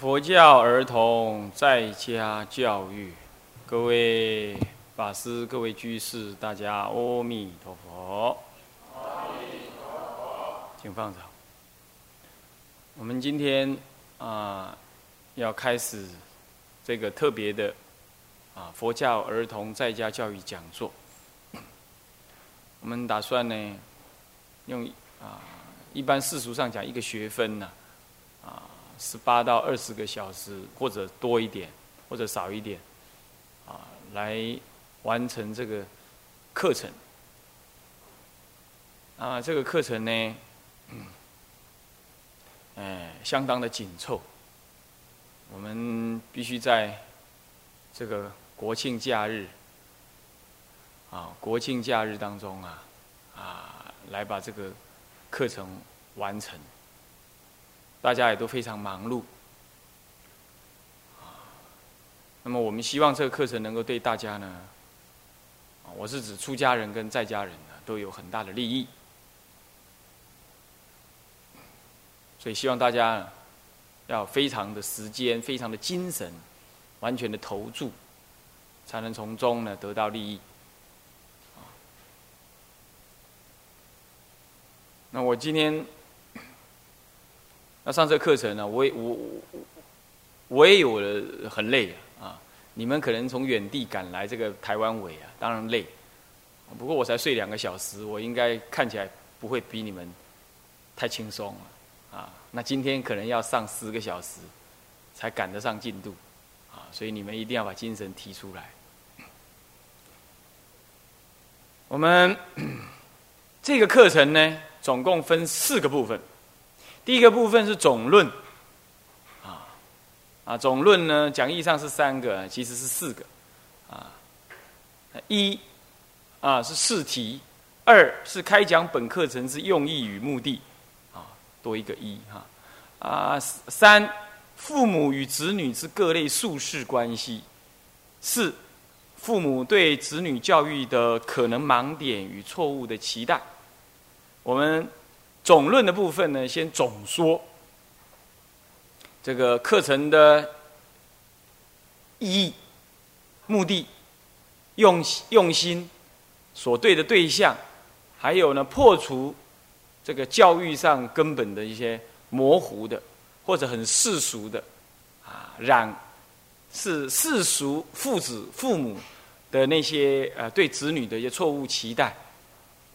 佛教儿童在家教育，各位法师、各位居士，大家阿弥陀佛。阿弥陀佛，请放手。我们今天啊，要开始这个特别的啊佛教儿童在家教育讲座。我们打算呢，用啊一般世俗上讲一个学分呢。啊十八到二十个小时，或者多一点，或者少一点，啊，来完成这个课程。啊，这个课程呢，哎，相当的紧凑。我们必须在这个国庆假日，啊，国庆假日当中啊，啊，来把这个课程完成。大家也都非常忙碌，那么我们希望这个课程能够对大家呢，我是指出家人跟在家人呢都有很大的利益，所以希望大家要非常的时间、非常的精神、完全的投注，才能从中呢得到利益。那我今天。那上这课程呢，我也我我也有了很累啊！你们可能从远地赶来这个台湾尾啊，当然累。不过我才睡两个小时，我应该看起来不会比你们太轻松了啊！那今天可能要上十个小时才赶得上进度啊！所以你们一定要把精神提出来。我们这个课程呢，总共分四个部分。第一个部分是总论，啊，总论呢讲义上是三个，其实是四个，啊，一，啊是试题，二是开讲本课程之用意与目的，啊，多一个一哈，啊三，父母与子女之各类术事关系，四，父母对子女教育的可能盲点与错误的期待，我们。总论的部分呢，先总说这个课程的意义、目的、用用心、所对的对象，还有呢，破除这个教育上根本的一些模糊的或者很世俗的啊，让是世俗父子父母的那些呃对子女的一些错误期待，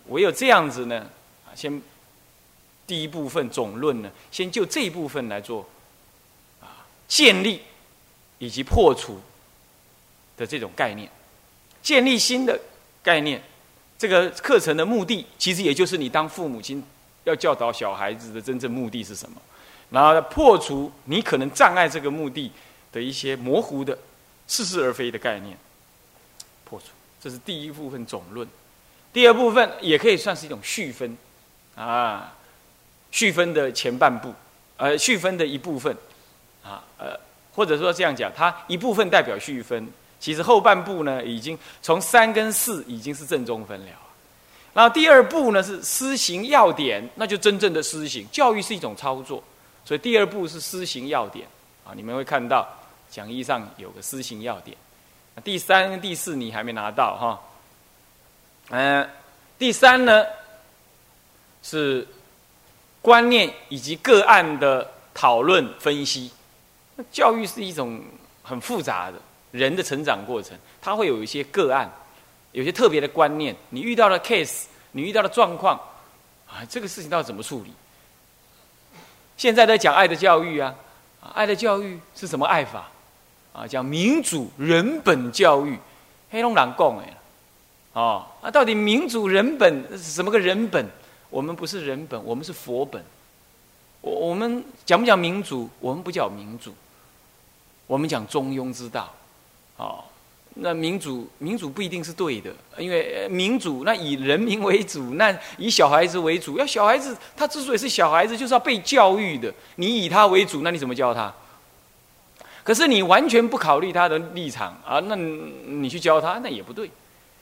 唯有这样子呢，啊，先。第一部分总论呢，先就这一部分来做建立以及破除的这种概念，建立新的概念。这个课程的目的，其实也就是你当父母亲要教导小孩子的真正目的是什么，然后破除你可能障碍这个目的的一些模糊的似是而非的概念，破除。这是第一部分总论。第二部分也可以算是一种续分啊。续分的前半部，呃，续分的一部分，啊，呃，或者说这样讲，它一部分代表续分，其实后半部呢，已经从三跟四已经是正中分了。然后第二步呢是施行要点，那就真正的施行。教育是一种操作，所以第二步是施行要点。啊，你们会看到讲义上有个施行要点。第三第四你还没拿到哈，嗯，第三呢是。观念以及个案的讨论分析，教育是一种很复杂的人的成长过程，它会有一些个案，有些特别的观念。你遇到的 case，你遇到的状况，啊，这个事情到底怎么处理？现在在讲爱的教育啊，爱的教育是什么爱法？啊，讲民主人本教育，黑龙江讲哎，哦，啊，到底民主人本是什么个人本？我们不是人本，我们是佛本。我我们讲不讲民主？我们不讲民主，我们讲中庸之道。哦，那民主民主不一定是对的，因为民主那以人民为主，那以小孩子为主。要小孩子他之所以是小孩子，就是要被教育的。你以他为主，那你怎么教他？可是你完全不考虑他的立场啊，那你去教他，那也不对。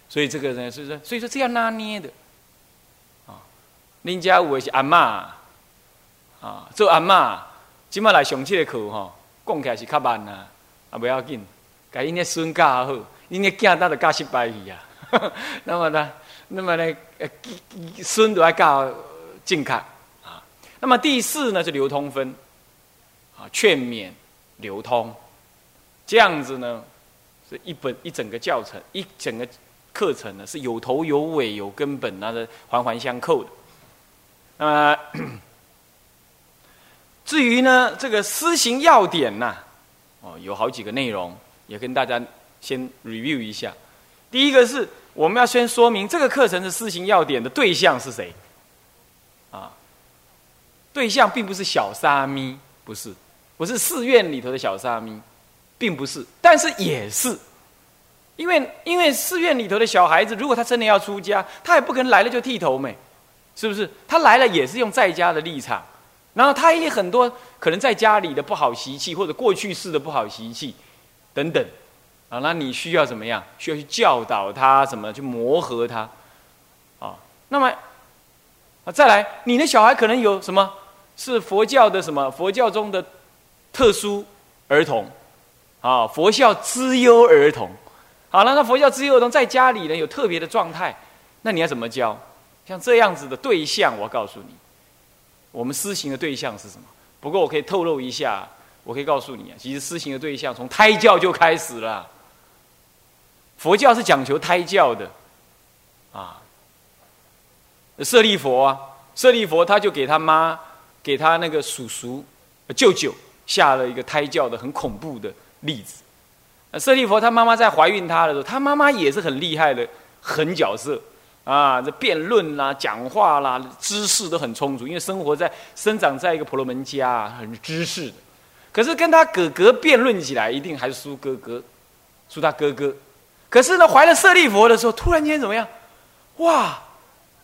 所以这个呢，是说，所以说这样拿捏的啊。林家伟是阿妈啊，做阿妈，今麦来上这个课哈，讲起来是较慢啊，啊不要紧，给因的孙教好，因的囝那就教失败去啊。那么呢，那么呢，孙都要教正确啊。那么第四呢是流通分啊，劝勉流通，这样子呢是一本一整个教程，一整个。课程呢是有头有尾有根本，那是环环相扣的。那么至于呢这个施行要点呢，哦有好几个内容，也跟大家先 review 一下。第一个是我们要先说明这个课程的施行要点的对象是谁啊？对象并不是小沙弥，不是，不是寺院里头的小沙弥，并不是，但是也是。因为因为寺院里头的小孩子，如果他真的要出家，他也不可能来了就剃头没，是不是？他来了也是用在家的立场，然后他也很多可能在家里的不好习气，或者过去式的不好习气，等等，啊，那你需要怎么样？需要去教导他，怎么去磨合他，啊，那么啊，再来，你的小孩可能有什么？是佛教的什么？佛教中的特殊儿童，啊，佛教资优儿童。好了，那佛教资优儿童在家里呢有特别的状态，那你要怎么教？像这样子的对象，我告诉你，我们施行的对象是什么？不过我可以透露一下，我可以告诉你啊，其实施行的对象从胎教就开始了。佛教是讲求胎教的，啊，舍利佛啊，舍利佛他就给他妈，给他那个叔叔、舅舅下了一个胎教的很恐怖的例子。舍利佛他妈妈在怀孕他的时候，他妈妈也是很厉害的狠角色啊！这辩论啦、讲话啦、知识都很充足，因为生活在生长在一个婆罗门家，很知识的。可是跟他哥哥辩论起来，一定还是输哥哥，输他哥哥。可是呢，怀了舍利佛的时候，突然间怎么样？哇，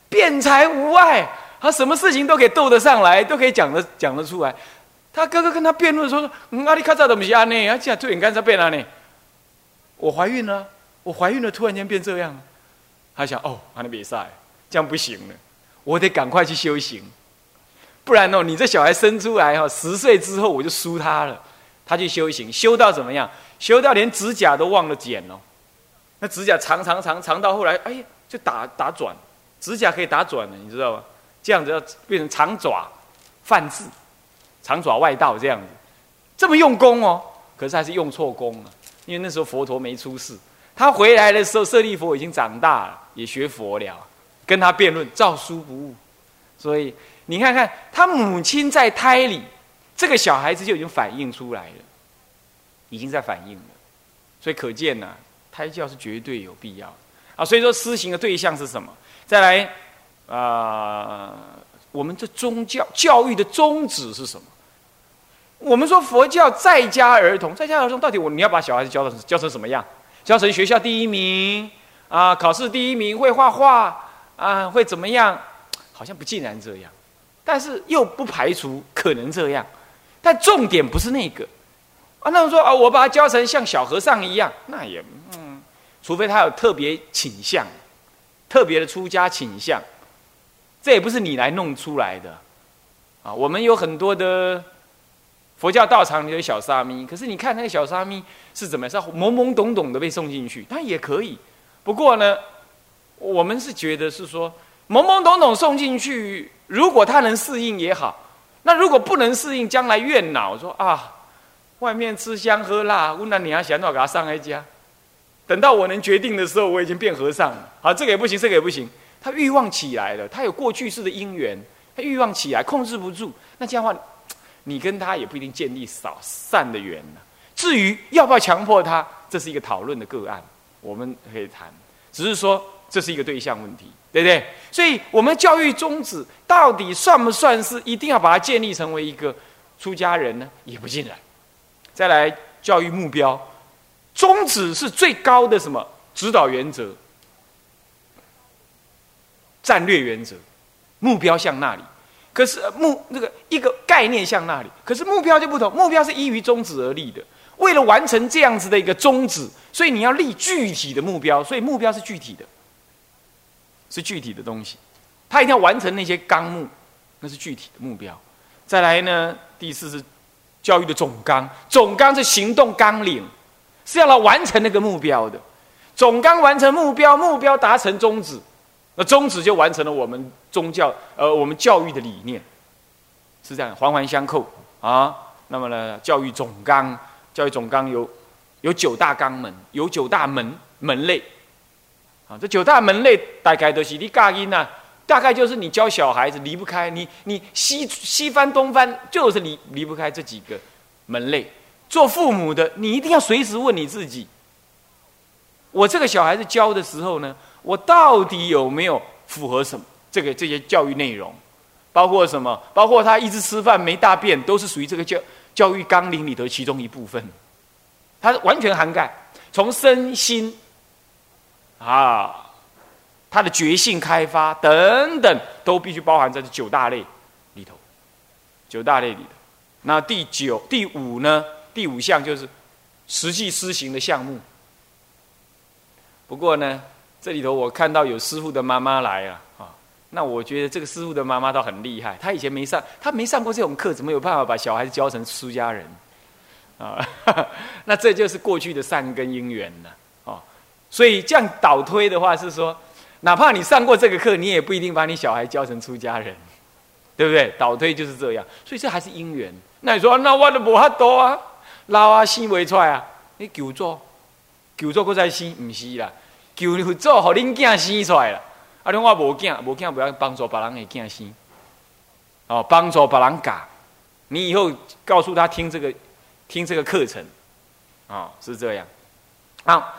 辩才无碍，他什么事情都可以斗得上来，都可以讲得讲得出来。他哥哥跟他辩论说：“嗯，阿里卡扎怎么是安呢？啊，这样突然间在辩了呢？”我怀孕了，我怀孕了，突然间变这样，他想哦，还能比赛，这样不行了，我得赶快去修行，不然哦，你这小孩生出来哈，十岁之后我就输他了。他去修行，修到怎么样？修到连指甲都忘了剪哦，那指甲长长长长到后来，哎，就打打转，指甲可以打转了，你知道吗？这样子要变成长爪犯字，长爪外道这样子，这么用功哦，可是还是用错功了。因为那时候佛陀没出世，他回来的时候，舍利佛已经长大了，也学佛了，跟他辩论，照书不误。所以你看看，他母亲在胎里，这个小孩子就已经反映出来了，已经在反映了。所以可见呢，胎教是绝对有必要啊。所以说，施行的对象是什么？再来啊，我们这宗教教育的宗旨是什么？我们说佛教在家儿童，在家儿童到底我你要把小孩子教成教成什么样？教成学校第一名啊，考试第一名，会画画啊，会怎么样？好像不尽然这样，但是又不排除可能这样。但重点不是那个啊。那说啊，我把他教成像小和尚一样，那也嗯，除非他有特别倾向，特别的出家倾向，这也不是你来弄出来的啊。我们有很多的。佛教道场里有小沙弥，可是你看那个小沙弥是怎么？是懵懵懂懂的被送进去，他也可以。不过呢，我们是觉得是说懵懵懂懂送进去，如果他能适应也好。那如果不能适应，将来怨恼说啊，外面吃香喝辣，问那你要想到给他上一家。等到我能决定的时候，我已经变和尚了。好，这个也不行，这个也不行。他欲望起来了，他有过去式的因缘，他欲望起来控制不住，那这样的话。你跟他也不一定建立少善的缘呢。至于要不要强迫他，这是一个讨论的个案，我们可以谈。只是说这是一个对象问题，对不对？所以，我们教育宗旨到底算不算是一定要把它建立成为一个出家人呢？也不尽然。再来，教育目标宗旨是最高的什么指导原则、战略原则，目标向那里。可是目那个一个概念向那里，可是目标就不同，目标是依于宗旨而立的。为了完成这样子的一个宗旨，所以你要立具体的目标，所以目标是具体的，是具体的东西。他一定要完成那些纲目，那是具体的目标。再来呢，第四是教育的总纲，总纲是行动纲领，是要来完成那个目标的。总纲完成目标，目标达成宗旨，那宗旨就完成了我们宗教呃我们教育的理念，是这样环环相扣啊。那么呢，教育总纲。教育总纲有有九大纲门，有九大门门类，啊，这九大门类大概都是你教音呐，大概就是你教小孩子离不开你，你西西翻东翻，就是离离不开这几个门类。做父母的，你一定要随时问你自己：我这个小孩子教的时候呢，我到底有没有符合什么这个这些教育内容？包括什么？包括他一直吃饭没大便，都是属于这个教。教育纲领里头其中一部分，它完全涵盖从身心啊，他的觉性开发等等，都必须包含在这九大类里头。九大类里头，那第九、第五呢？第五项就是实际施行的项目。不过呢，这里头我看到有师傅的妈妈来了啊。那我觉得这个师傅的妈妈倒很厉害，她以前没上，她没上过这种课，怎么有办法把小孩子教成出家人？啊，那这就是过去的善根因缘了，哦，所以这样倒推的话是说，哪怕你上过这个课，你也不一定把你小孩教成出家人，对不对？倒推就是这样，所以这还是因缘。那你说，那我都无法多啊，老啊生未出来啊，你求做，求做搁再生，唔是啦，求做，互恁囝生出来了。啊！你我无囝，无囝不要帮助别人的囝生，哦，帮助别人教。你以后告诉他听这个，听这个课程，啊，是这样。好，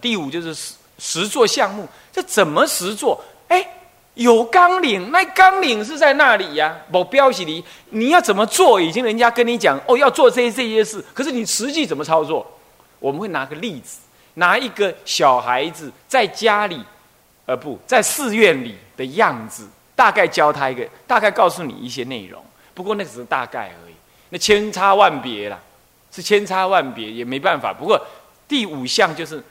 第五就是实实做项目，这怎么实做？哎，有纲领，那纲领是在那里呀？目标是你，你要怎么做？已经人家跟你讲，哦，要做这这些事，可是你实际怎么操作？我们会拿个例子，拿一个小孩子在家里。呃，不在寺院里的样子，大概教他一个，大概告诉你一些内容。不过那只是大概而已，那千差万别啦，是千差万别，也没办法。不过第五项就是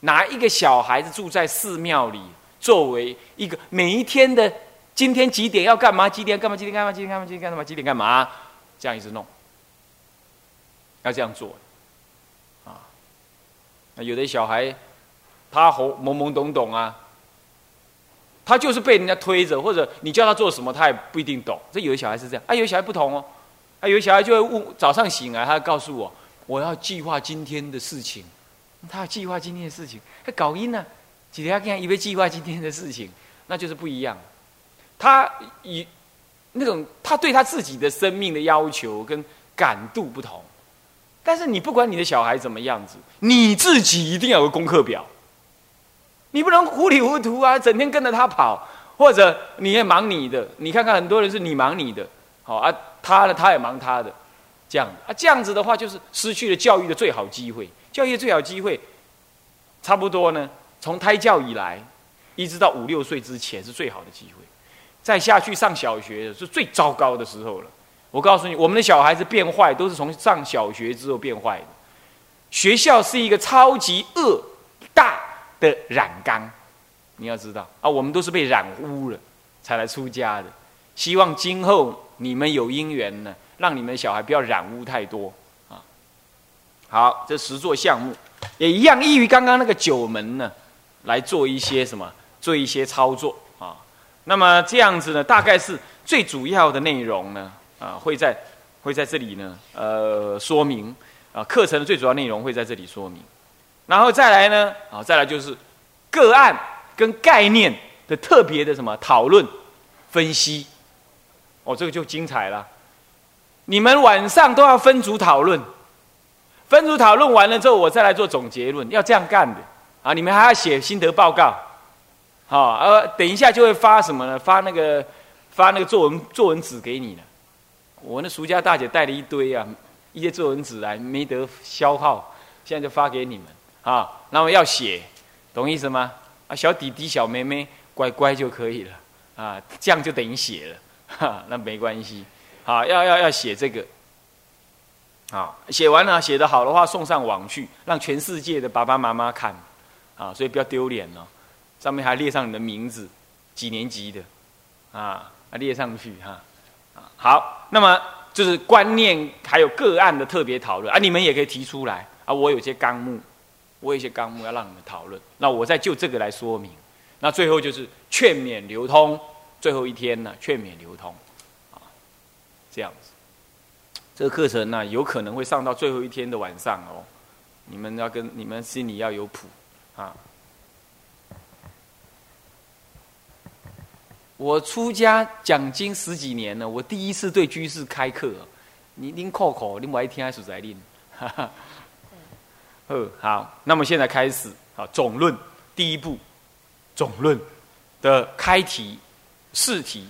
拿一个小孩子住在寺庙里，作为一个每一天的今天几点要干嘛？几点干嘛？几点干嘛？几点干嘛？几点干嘛？几点干嘛？这样一直弄，要这样做啊。那有的小孩他红懵懵懂懂啊。他就是被人家推着，或者你叫他做什么，他也不一定懂。这有的小孩是这样，啊，有的小孩不同哦，啊，有的小孩就会问，早上醒来，他告诉我，我要计划今天的事情，他要计划今天的事情，他搞音呢，几天看以为计划今天的事情，那就是不一样。他以那种他对他自己的生命的要求跟感度不同，但是你不管你的小孩怎么样子，你自己一定要有功课表。你不能糊里糊涂啊，整天跟着他跑，或者你也忙你的。你看看很多人是你忙你的，好啊，他呢他也忙他的，这样啊，这样子的话就是失去了教育的最好机会。教育的最好机会，差不多呢，从胎教以来，一直到五六岁之前是最好的机会，再下去上小学是最糟糕的时候了。我告诉你，我们的小孩子变坏都是从上小学之后变坏的。学校是一个超级恶大。的染缸，你要知道啊，我们都是被染污了才来出家的。希望今后你们有因缘呢，让你们小孩不要染污太多啊。好，这十座项目也一样，依于刚刚那个九门呢，来做一些什么，做一些操作啊。那么这样子呢，大概是最主要的内容呢，啊，会在会在这里呢，呃，说明啊，课程的最主要内容会在这里说明。然后再来呢？啊，再来就是个案跟概念的特别的什么讨论、分析。哦，这个就精彩了。你们晚上都要分组讨论，分组讨论完了之后，我再来做总结论。要这样干的啊！你们还要写心得报告。好，呃，等一下就会发什么呢？发那个发那个作文作文纸给你了。我那俗家大姐带了一堆啊，一些作文纸来，没得消耗，现在就发给你们。啊，那么要写，懂意思吗？啊，小弟弟、小妹妹乖乖就可以了啊，这样就等于写了，哈，那没关系。好，要要要写这个，啊，写完了写得好的话送上网去，让全世界的爸爸妈妈看，啊，所以不要丢脸哦。上面还列上你的名字，几年级的，啊，列上去哈，啊，好，那么就是观念还有个案的特别讨论啊，你们也可以提出来啊，我有些纲目，我有些纲目要让你们讨论，那我再就这个来说明，那最后就是劝勉流通，最后一天呢，劝勉流通。啊这样子，这个课程呢，有可能会上到最后一天的晚上哦。你们要跟你们心里要有谱啊。我出家讲经十几年了，我第一次对居士开课，你拎扣扣，你我一听还是在念。嗯，好，那么现在开始啊，总论第一步，总论的开题试题。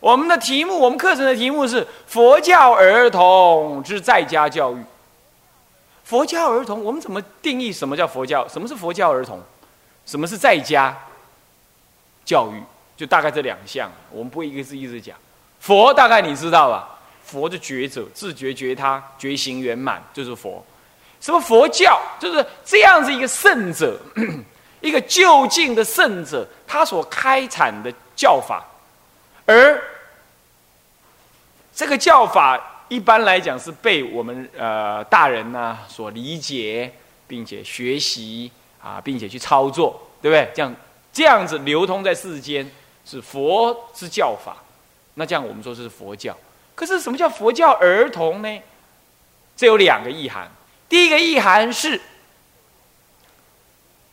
我们的题目，我们课程的题目是佛教儿童之在家教育。佛教儿童，我们怎么定义什么叫佛教？什么是佛教儿童？什么是在家教育？就大概这两项，我们不会一个字一直讲。佛大概你知道吧？佛的觉者，自觉觉他，觉行圆满，就是佛。什么佛教？就是这样子一个圣者，一个就近的圣者，他所开阐的教法，而。这个教法一般来讲是被我们呃大人呢所理解，并且学习啊，并且去操作，对不对？这样这样子流通在世间是佛之教法，那这样我们说这是佛教。可是什么叫佛教儿童呢？这有两个意涵。第一个意涵是，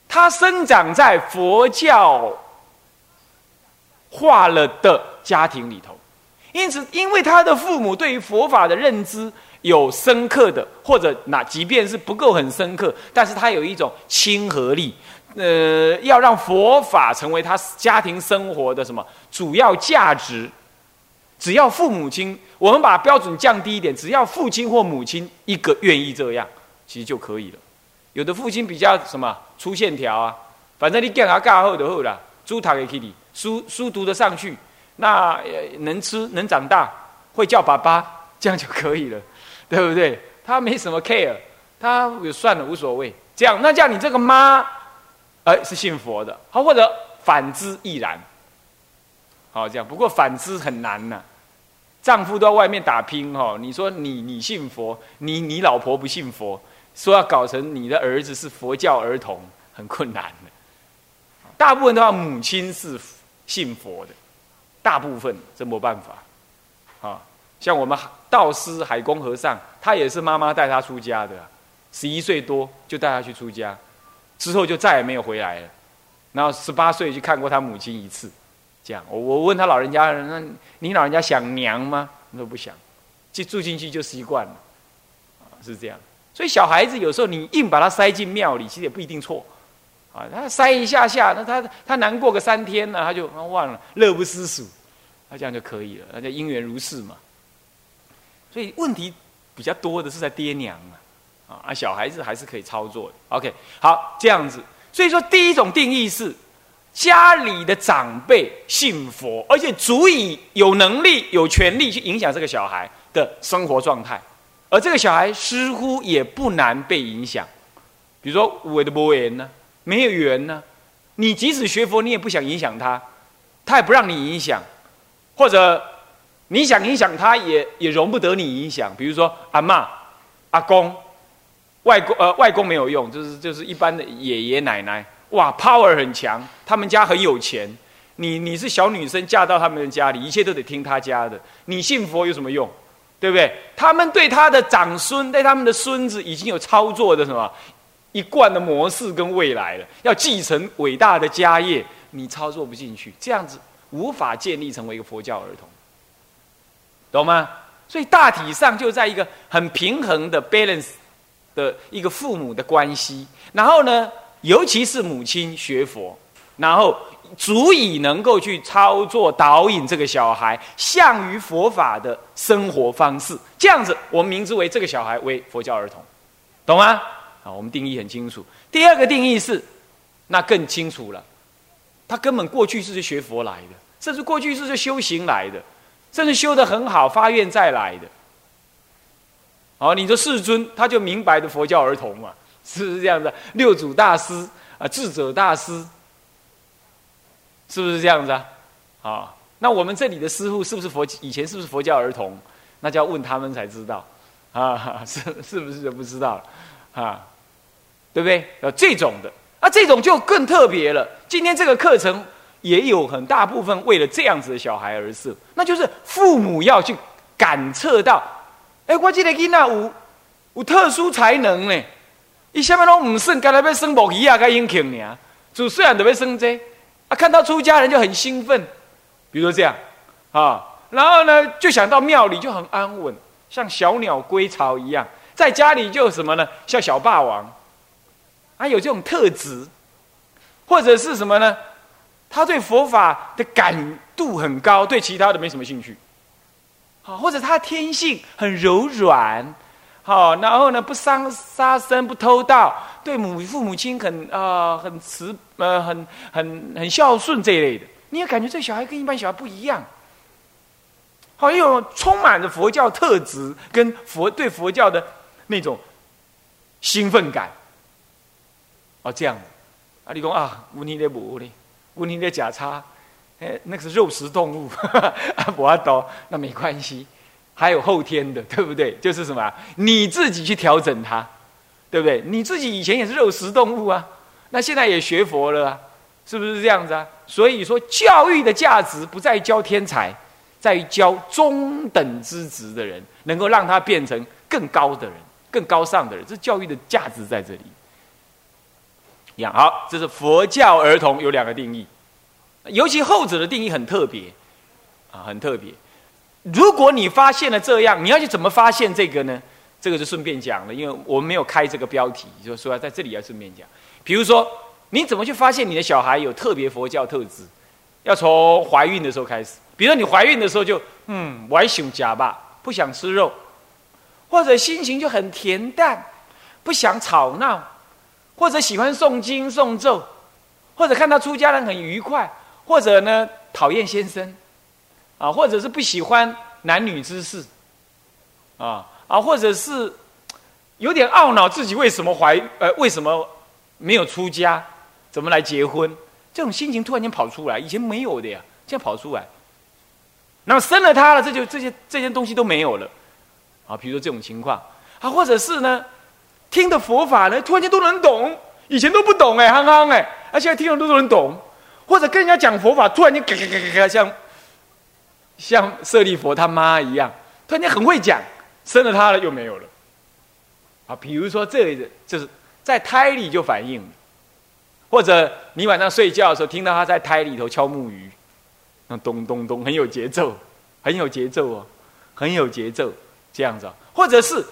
他生长在佛教化了的家庭里头。因此，因为他的父母对于佛法的认知有深刻的，或者那即便是不够很深刻，但是他有一种亲和力，呃，要让佛法成为他家庭生活的什么主要价值。只要父母亲，我们把标准降低一点，只要父亲或母亲一个愿意这样，其实就可以了。有的父亲比较什么粗线条啊，反正你干啥干好就好了，猪塔也可以，书书读得上去。那能吃能长大，会叫爸爸，这样就可以了，对不对？他没什么 care，他算了无所谓。这样，那叫你这个妈，哎，是信佛的，好，或者反之亦然。好，这样。不过反之很难呐，丈夫都在外面打拼哈。你说你你信佛，你你老婆不信佛，说要搞成你的儿子是佛教儿童，很困难的。大部分的话，母亲是信佛的。大部分真没办法，啊，像我们道师海公和尚，他也是妈妈带他出家的，十一岁多就带他去出家，之后就再也没有回来了。然后十八岁去看过他母亲一次，这样。我我问他老人家，那你老人家想娘吗？他说不想，就住进去就习惯了，是这样。所以小孩子有时候你硬把他塞进庙里，其实也不一定错。啊，他塞一下下，那他他难过个三天呢，他就忘了，乐不思蜀，那这样就可以了，那叫因缘如是嘛。所以问题比较多的是在爹娘啊，啊，小孩子还是可以操作的。OK，好，这样子。所以说，第一种定义是家里的长辈信佛，而且足以有能力、有权利去影响这个小孩的生活状态，而这个小孩似乎也不难被影响。比如说，我的波言呢？没有缘呢，你即使学佛，你也不想影响他，他也不让你影响，或者你想影响他，也也容不得你影响。比如说阿妈、阿公、外公，呃，外公没有用，就是就是一般的爷爷奶奶，哇，power 很强，他们家很有钱，你你是小女生嫁到他们家里，一切都得听他家的，你信佛有什么用？对不对？他们对他的长孙，对他们的孙子，已经有操作的什么？一贯的模式跟未来了，要继承伟大的家业，你操作不进去，这样子无法建立成为一个佛教儿童，懂吗？所以大体上就在一个很平衡的 balance 的一个父母的关系，然后呢，尤其是母亲学佛，然后足以能够去操作导引这个小孩向于佛法的生活方式，这样子我们名之为这个小孩为佛教儿童，懂吗？啊，我们定义很清楚。第二个定义是，那更清楚了，他根本过去是学佛来的，甚至过去是修行来的，甚至修得很好，发愿再来的。哦，你说世尊，他就明白的佛教儿童嘛，是不是这样子？六祖大师啊，智者大师，是不是这样子啊？啊，那我们这里的师傅是不是佛？以前是不是佛教儿童？那就要问他们才知道。啊，是是不是就不知道了？啊，对不对？呃，这种的，啊，这种就更特别了。今天这个课程也有很大部分为了这样子的小孩而设，那就是父母要去感测到，哎，我记得囡仔有有特殊才能呢，伊下面都唔生，刚才要生木鱼啊，该英庆呢，主虽然都要生这，啊，看到出家人就很兴奋，比如说这样，啊，然后呢，就想到庙里就很安稳。像小鸟归巢一样，在家里就什么呢？像小霸王，啊，有这种特质，或者是什么呢？他对佛法的感度很高，对其他的没什么兴趣。好，或者他天性很柔软，好，然后呢不伤杀生，不偷盗，对母父母亲很啊很慈呃很很很孝顺这一类的，你也感觉这小孩跟一般小孩不一样。好像，有充满着佛教特质跟佛对佛教的那种兴奋感。哦，这样，啊，你讲啊，问题在无呢？问题在假叉，哎，那个是肉食动物，啊，不阿多，那没关系，还有后天的，对不对？就是什么？你自己去调整它，对不对？你自己以前也是肉食动物啊，那现在也学佛了啊，是不是这样子啊？所以说，教育的价值不在于教天才。在于教中等资质的人，能够让他变成更高的人、更高尚的人，这教育的价值在这里。一样好，这是佛教儿童有两个定义，尤其后者的定义很特别，啊，很特别。如果你发现了这样，你要去怎么发现这个呢？这个就顺便讲了，因为我们没有开这个标题，就说在这里要顺便讲。比如说，你怎么去发现你的小孩有特别佛教特质？要从怀孕的时候开始。比如说你怀孕的时候就嗯，我想夹吧，不想吃肉，或者心情就很恬淡，不想吵闹，或者喜欢诵经诵咒，或者看到出家人很愉快，或者呢讨厌先生，啊，或者是不喜欢男女之事，啊啊，或者是有点懊恼自己为什么怀呃为什么没有出家，怎么来结婚，这种心情突然间跑出来，以前没有的呀，现在跑出来。那么生了他了，这就这些这些东西都没有了，啊，比如说这种情况，啊，或者是呢，听的佛法呢，突然间都能懂，以前都不懂哎，憨憨哎，而现在听了都能懂，或者跟人家讲佛法，突然间嘎嘎嘎嘎嘎，像像舍利佛他妈一样，突然间很会讲，生了他了又没有了，啊，比如说这个就是在胎里就反应，或者你晚上睡觉的时候听到他在胎里头敲木鱼。那咚咚咚，很有节奏，很有节奏哦，很有节奏，这样子，或者是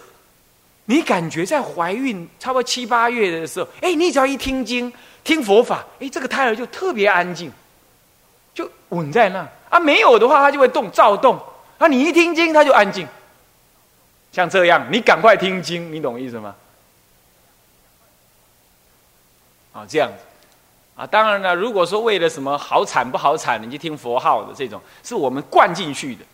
你感觉在怀孕差不多七八月的时候，哎，你只要一听经、听佛法，哎，这个胎儿就特别安静，就稳在那啊。没有的话，它就会动躁动。啊，你一听经，它就安静。像这样，你赶快听经，你懂意思吗？啊，这样子。啊，当然了，如果说为了什么好惨不好惨，你去听佛号的这种，是我们灌进去的，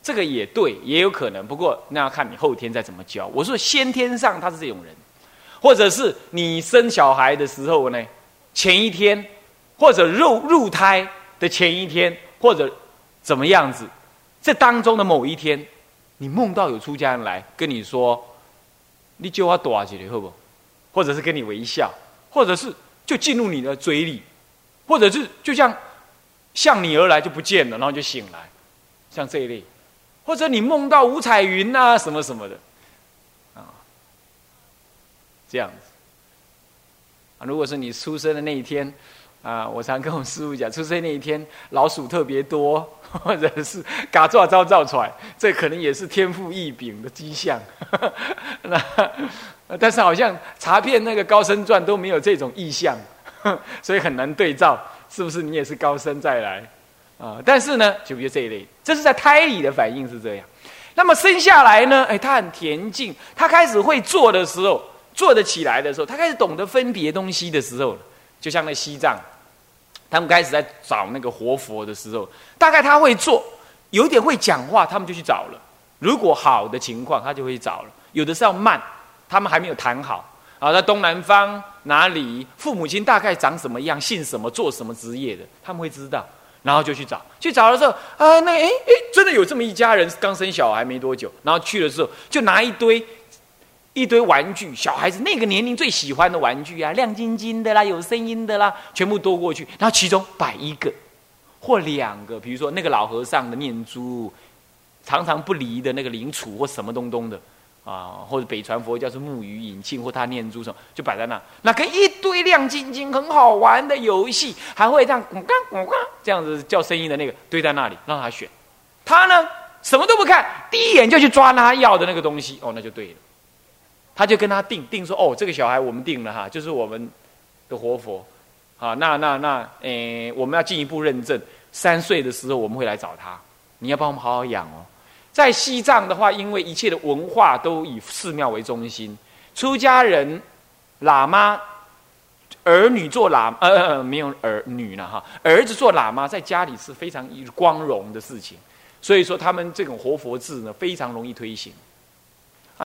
这个也对，也有可能。不过那要看你后天再怎么教。我说先天上他是这种人，或者是你生小孩的时候呢，前一天，或者入入胎的前一天，或者怎么样子，这当中的某一天，你梦到有出家人来跟你说，你就要躲起来好不？或者是跟你微笑，或者是。就进入你的嘴里，或者是就像向你而来就不见了，然后就醒来，像这一类，或者你梦到五彩云啊什么什么的，啊，这样子。啊，如果是你出生的那一天，啊，我常跟我师傅讲，出生那一天老鼠特别多，或者是 嘎爪招造出来，这可能也是天赋异禀的迹象。那。但是好像查遍那个高僧传都没有这种意象，所以很难对照，是不是你也是高僧再来啊？但是呢，就比如这一类，这是在胎里的反应是这样。那么生下来呢，哎，他很恬静，他开始会做的时候，做得起来的时候，他开始懂得分别东西的时候，就像那西藏，他们开始在找那个活佛的时候，大概他会做，有点会讲话，他们就去找了。如果好的情况，他就会找了；有的是要慢，他们还没有谈好。啊，在东南方哪里，父母亲大概长什么样，姓什么，做什么职业的，他们会知道，然后就去找。去找的时候，啊，那哎哎，真的有这么一家人，刚生小孩没多久，然后去的时候，就拿一堆一堆玩具，小孩子那个年龄最喜欢的玩具啊，亮晶晶的啦，有声音的啦，全部都过去，然后其中摆一个或两个，比如说那个老和尚的念珠，常常不离的那个灵杵或什么东东的。啊，或者北传佛教是木鱼引磬，或他念珠什么，就摆在那。那跟一堆亮晶晶、很好玩的游戏，还会这样咕嘎咕嘎这样子叫声音的那个堆在那里，让他选。他呢，什么都不看，第一眼就去抓他要的那个东西。哦，那就对了。他就跟他定定说：“哦，这个小孩我们定了哈，就是我们的活佛。啊，那那那，诶，我们要进一步认证。三岁的时候我们会来找他，你要帮我们好好养哦。”在西藏的话，因为一切的文化都以寺庙为中心，出家人、喇嘛、儿女做喇呃没有儿女了哈，儿子做喇嘛在家里是非常光荣的事情，所以说他们这种活佛制呢非常容易推行